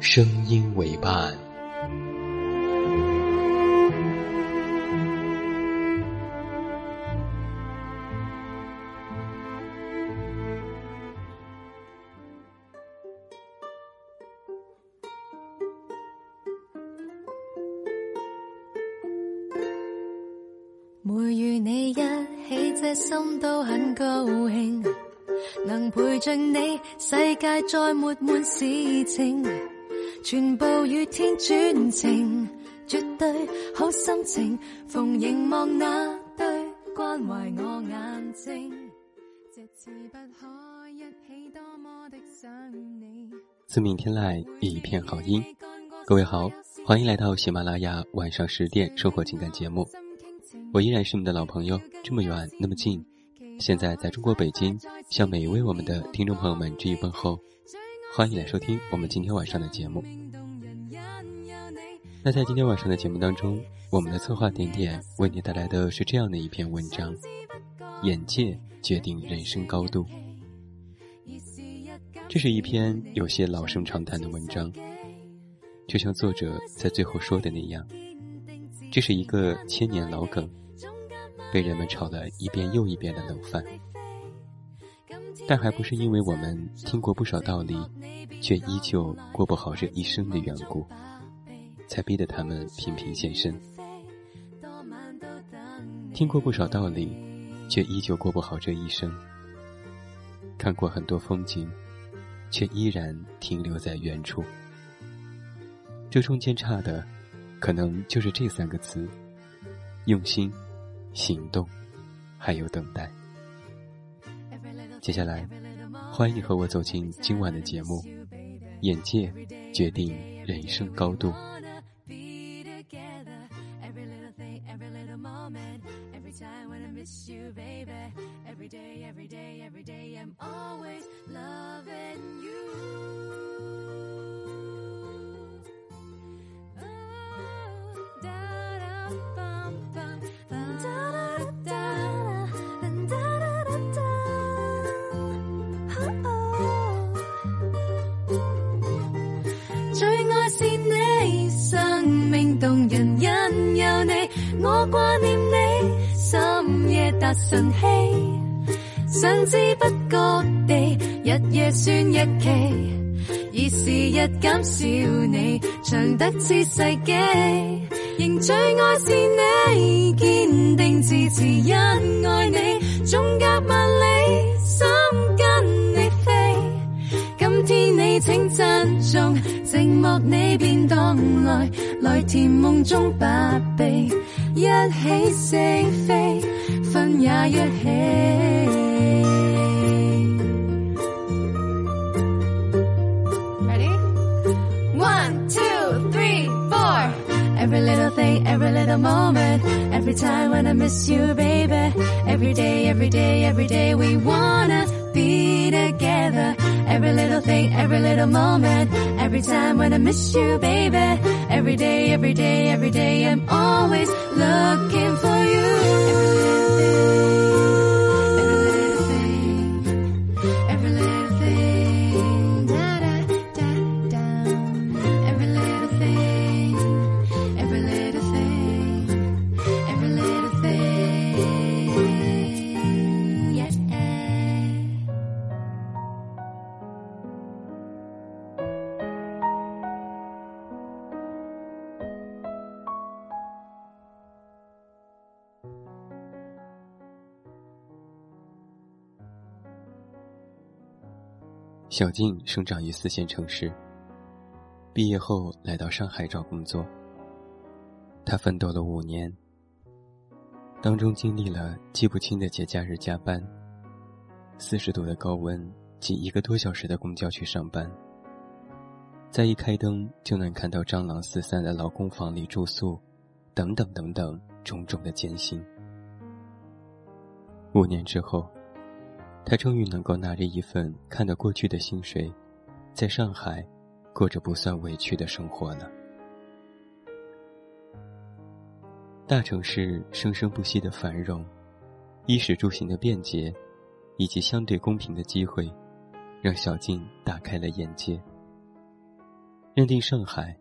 声音为伴。每与你一起，这心都很高兴，能陪着你，世界再没闷事情。全部与天转情，绝对好心情。逢凝望那对关怀我眼睛，这次不可一起，多么的想你。自命天籁，一片好音。各位好，欢迎来到喜马拉雅晚上十点生活情感节目。我依然是你们的老朋友，这么远那么近，现在在中国北京，向每一位我们的听众朋友们致以问候。欢迎来收听我们今天晚上的节目。那在今天晚上的节目当中，我们的策划点点为你带来的是这样的一篇文章：眼界决定人生高度。这是一篇有些老生常谈的文章，就像作者在最后说的那样，这是一个千年老梗，被人们炒了一遍又一遍的冷饭。但还不是因为我们听过不少道理，却依旧过不好这一生的缘故，才逼得他们频频现身。听过不少道理，却依旧过不好这一生。看过很多风景，却依然停留在原处。这中间差的，可能就是这三个词：用心、行动，还有等待。接下来，欢迎和我走进今晚的节目。眼界决定人生高度。是你，生命动人因有你，我挂念你，深夜达晨曦，想知不觉地，日夜算日期，而时日减少你，长得似世纪，仍最爱是你，坚定自持，因爱你，纵隔万里，心跟你飞，今天你请珍重，寂寞你便荡来，来甜梦中把臂。一起四飞，分也一起。Ready? One, two, three, four. Every little thing, every little moment, every time when I miss you, baby. Every day, every day, every day, we wanna be together. Every little thing, every little moment, every time when I miss you, baby. Every day, every day, every day, I'm always looking for you. 小静生长于四线城市，毕业后来到上海找工作。她奋斗了五年，当中经历了记不清的节假日加班、四十度的高温挤一个多小时的公交去上班，在一开灯就能看到蟑螂四散的老公房里住宿，等等等等种种的艰辛。五年之后。他终于能够拿着一份看得过去的薪水，在上海过着不算委屈的生活了。大城市生生不息的繁荣，衣食住行的便捷，以及相对公平的机会，让小静打开了眼界，认定上海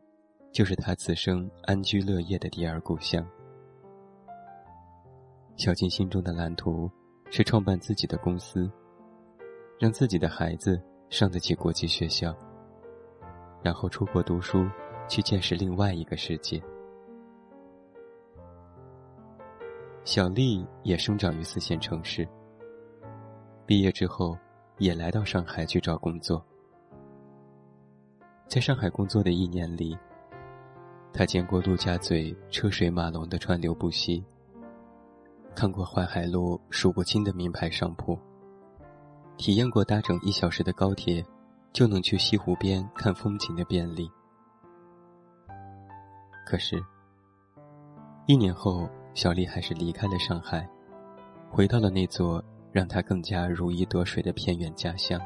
就是他此生安居乐业的第二故乡。小静心中的蓝图。是创办自己的公司，让自己的孩子上得起国际学校，然后出国读书，去见识另外一个世界。小丽也生长于四线城市，毕业之后也来到上海去找工作。在上海工作的一年里，她见过陆家嘴车水马龙的川流不息。看过淮海路数不清的名牌商铺，体验过搭乘一小时的高铁就能去西湖边看风景的便利。可是，一年后，小丽还是离开了上海，回到了那座让她更加如鱼得水的偏远家乡。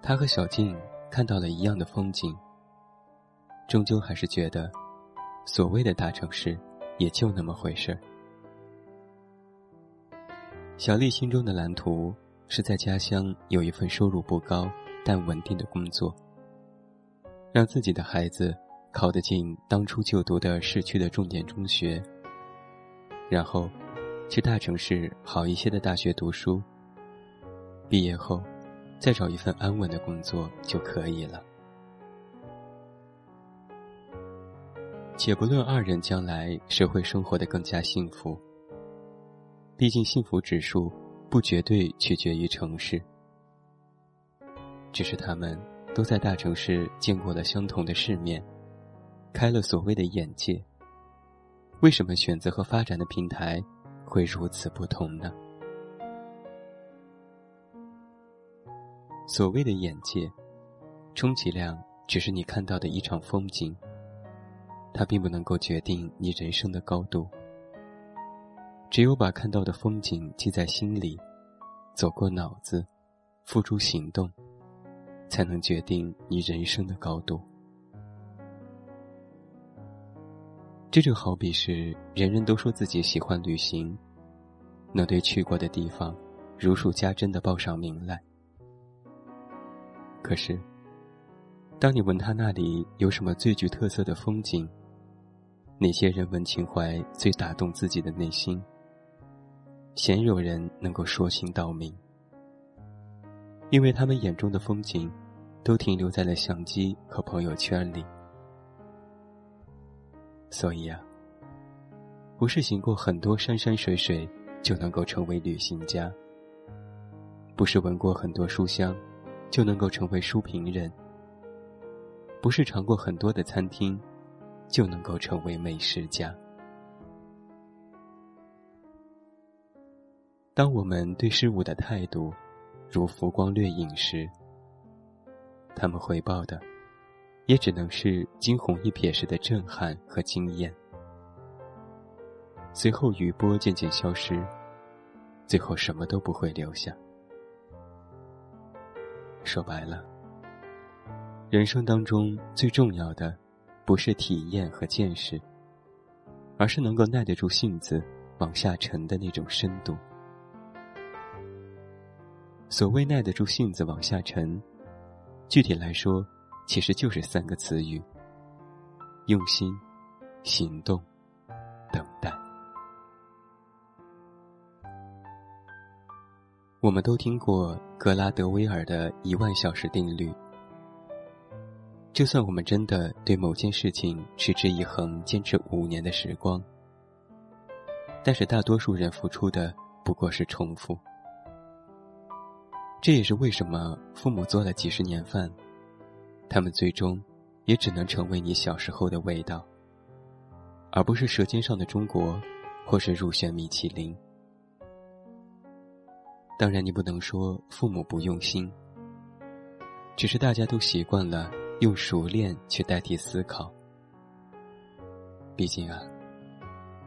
她和小静看到了一样的风景，终究还是觉得，所谓的大城市。也就那么回事儿。小丽心中的蓝图是在家乡有一份收入不高但稳定的工作，让自己的孩子考得进当初就读的市区的重点中学，然后去大城市好一些的大学读书，毕业后再找一份安稳的工作就可以了。且不论二人将来谁会生活的更加幸福，毕竟幸福指数不绝对取决于城市，只是他们都在大城市见过了相同的世面，开了所谓的眼界。为什么选择和发展的平台会如此不同呢？所谓的眼界，充其量只是你看到的一场风景。它并不能够决定你人生的高度。只有把看到的风景记在心里，走过脑子，付诸行动，才能决定你人生的高度。这就好比是人人都说自己喜欢旅行，能对去过的地方如数家珍的报上名来。可是，当你问他那里有什么最具特色的风景？哪些人文情怀最打动自己的内心？鲜有人能够说清道明，因为他们眼中的风景，都停留在了相机和朋友圈里。所以啊，不是行过很多山山水水就能够成为旅行家，不是闻过很多书香就能够成为书评人，不是尝过很多的餐厅。就能够成为美食家。当我们对事物的态度如浮光掠影时，他们回报的也只能是惊鸿一瞥时的震撼和惊艳，随后余波渐渐消失，最后什么都不会留下。说白了，人生当中最重要的。不是体验和见识，而是能够耐得住性子往下沉的那种深度。所谓耐得住性子往下沉，具体来说，其实就是三个词语：用心、行动、等待。我们都听过格拉德威尔的一万小时定律。就算我们真的对某件事情持之以恒，坚持五年的时光，但是大多数人付出的不过是重复。这也是为什么父母做了几十年饭，他们最终也只能成为你小时候的味道，而不是《舌尖上的中国》或是入选米其林。当然，你不能说父母不用心，只是大家都习惯了用熟练去代替思考。毕竟啊，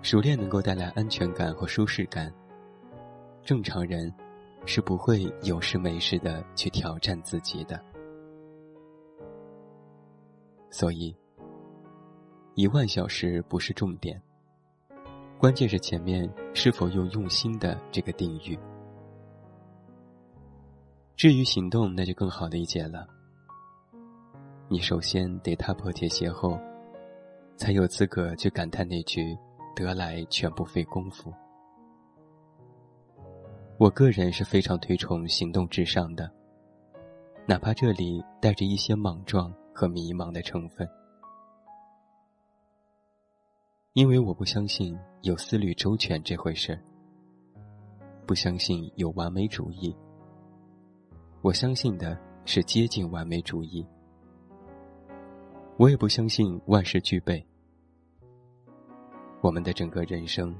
熟练能够带来安全感和舒适感。正常人是不会有事没事的去挑战自己的。所以，一万小时不是重点，关键是前面是否用用心的这个定语。至于行动，那就更好理解了。你首先得踏破铁鞋后，才有资格去感叹那句“得来全不费工夫”。我个人是非常推崇行动至上的，哪怕这里带着一些莽撞和迷茫的成分，因为我不相信有思虑周全这回事儿，不相信有完美主义。我相信的是接近完美主义。我也不相信万事俱备。我们的整个人生，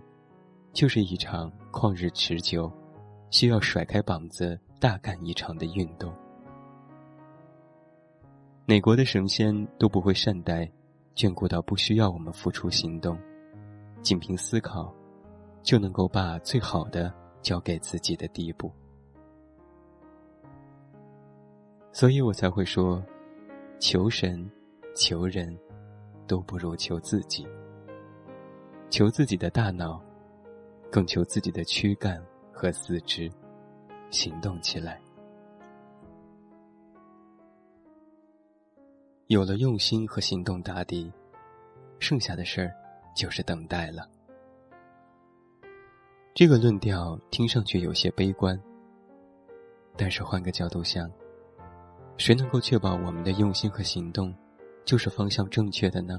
就是一场旷日持久、需要甩开膀子大干一场的运动。哪国的神仙都不会善待、眷顾到不需要我们付出行动，仅凭思考，就能够把最好的交给自己的地步。所以我才会说，求神、求人，都不如求自己。求自己的大脑，更求自己的躯干和四肢，行动起来。有了用心和行动打底，剩下的事儿就是等待了。这个论调听上去有些悲观，但是换个角度想。谁能够确保我们的用心和行动，就是方向正确的呢？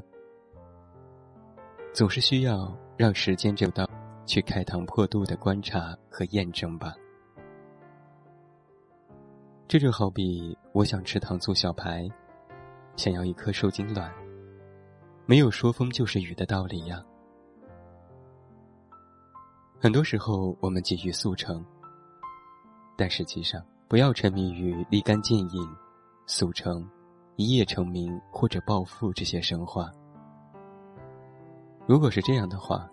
总是需要让时间这道去开膛破肚的观察和验证吧。这就好比我想吃糖醋小排，想要一颗受精卵，没有说风就是雨的道理呀。很多时候我们急于速成，但实际上不要沉迷于立竿见影。速成、一夜成名或者暴富这些神话，如果是这样的话，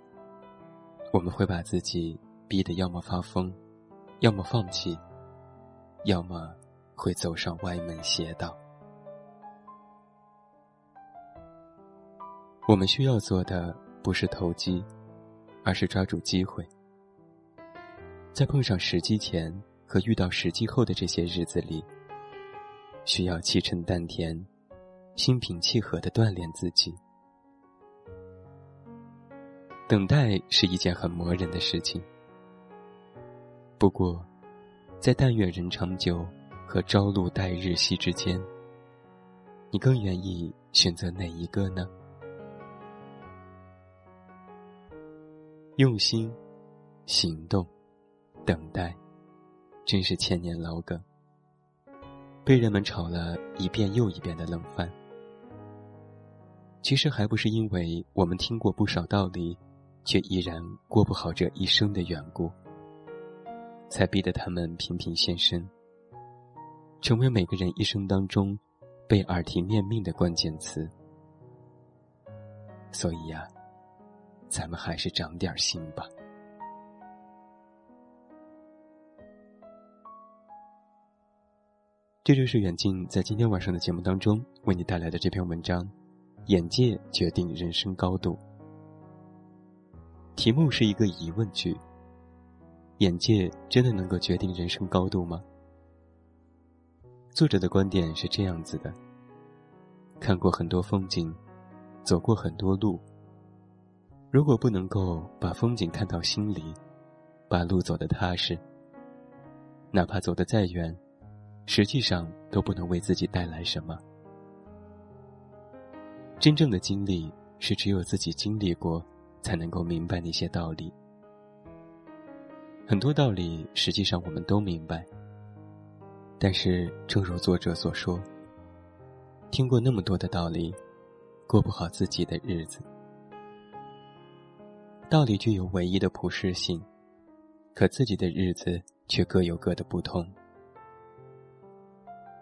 我们会把自己逼得要么发疯，要么放弃，要么会走上歪门邪道。我们需要做的不是投机，而是抓住机会，在碰上时机前和遇到时机后的这些日子里。需要气沉丹田、心平气和的锻炼自己。等待是一件很磨人的事情，不过，在但愿人长久和朝露待日晞之间，你更愿意选择哪一个呢？用心、行动、等待，真是千年老梗。被人们炒了一遍又一遍的冷饭，其实还不是因为我们听过不少道理，却依然过不好这一生的缘故，才逼得他们频频现身，成为每个人一生当中被耳提面命的关键词。所以呀，咱们还是长点心吧。这就是远近在今天晚上的节目当中为你带来的这篇文章，《眼界决定人生高度》。题目是一个疑问句：眼界真的能够决定人生高度吗？作者的观点是这样子的：看过很多风景，走过很多路，如果不能够把风景看到心里，把路走得踏实，哪怕走得再远。实际上都不能为自己带来什么。真正的经历是只有自己经历过，才能够明白那些道理。很多道理实际上我们都明白，但是，正如作者所说，听过那么多的道理，过不好自己的日子。道理具有唯一的普适性，可自己的日子却各有各的不同。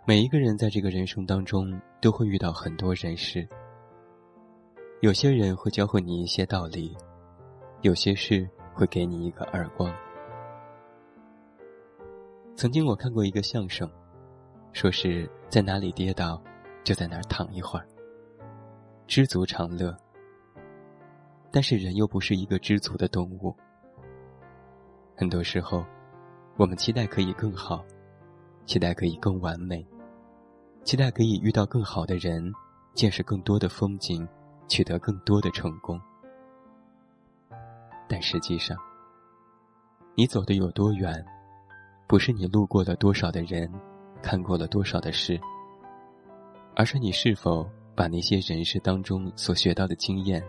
每一个人在这个人生当中都会遇到很多人事，有些人会教会你一些道理，有些事会给你一个耳光。曾经我看过一个相声，说是在哪里跌倒，就在哪儿躺一会儿，知足常乐。但是人又不是一个知足的动物，很多时候，我们期待可以更好，期待可以更完美，期待可以遇到更好的人，见识更多的风景，取得更多的成功。但实际上，你走的有多远，不是你路过了多少的人，看过了多少的事，而是你是否把那些人事当中所学到的经验。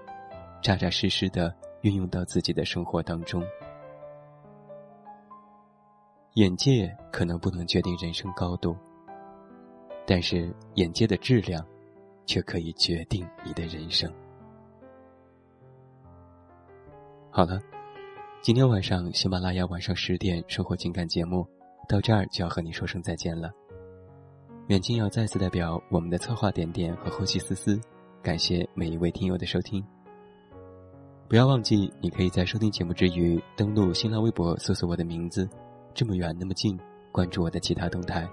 扎扎实实的运用到自己的生活当中。眼界可能不能决定人生高度，但是眼界的质量，却可以决定你的人生。好了，今天晚上喜马拉雅晚上十点生活情感节目到这儿就要和你说声再见了。远近要再次代表我们的策划点点和后期思思，感谢每一位听友的收听。不要忘记，你可以在收听节目之余，登录新浪微博搜索我的名字，这么远那么近，关注我的其他动态。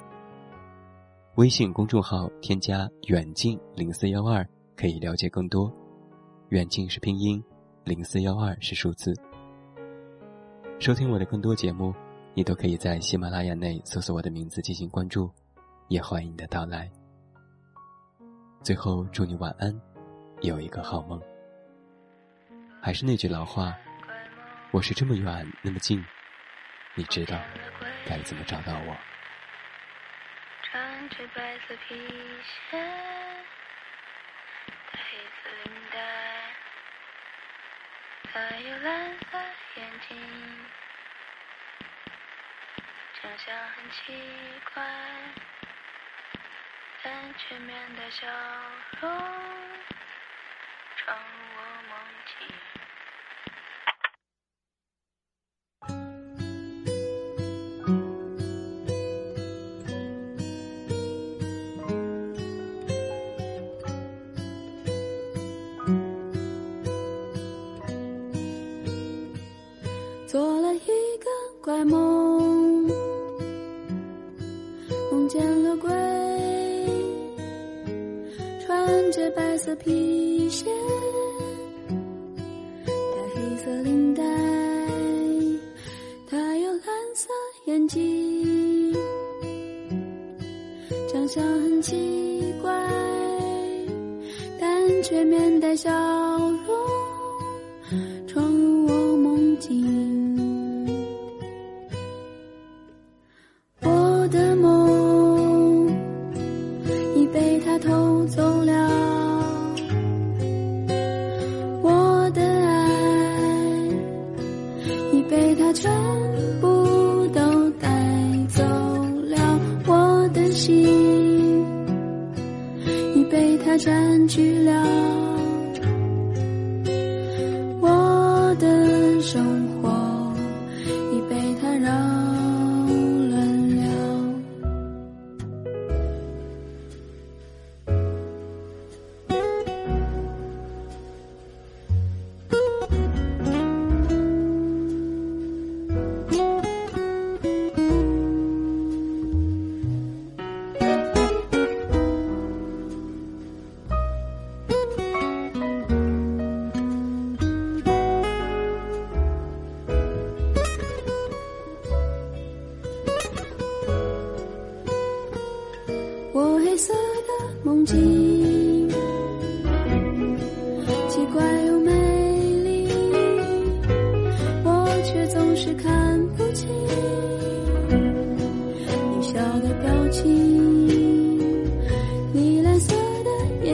微信公众号添加“远近零四幺二”可以了解更多，“远近”是拼音，“零四幺二”是数字。收听我的更多节目，你都可以在喜马拉雅内搜索我的名字进行关注，也欢迎你的到来。最后，祝你晚安，有一个好梦。还是那句老话，我是这么远那么近，你知道该怎么找到我？穿白色皮鞋，戴黑色领带，他有蓝色眼睛，长相很奇怪，但却面带笑容，闯入我梦境。皮鞋。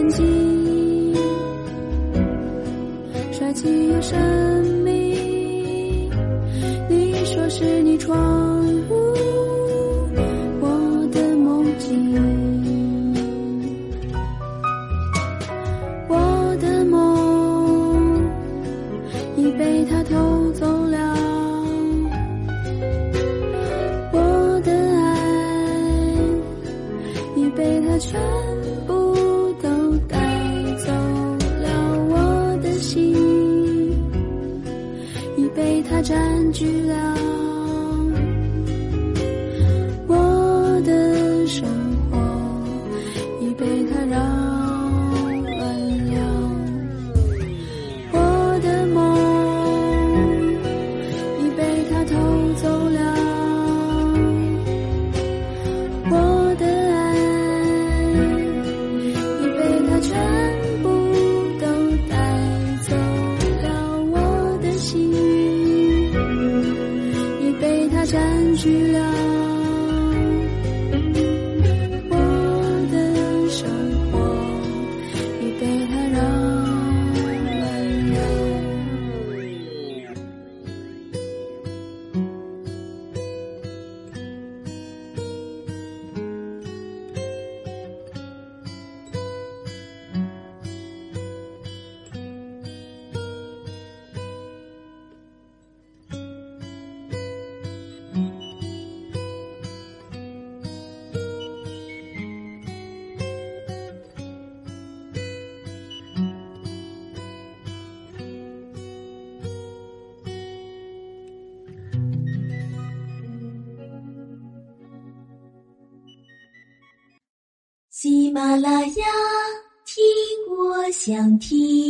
是你说是你。马拉雅，听我想听。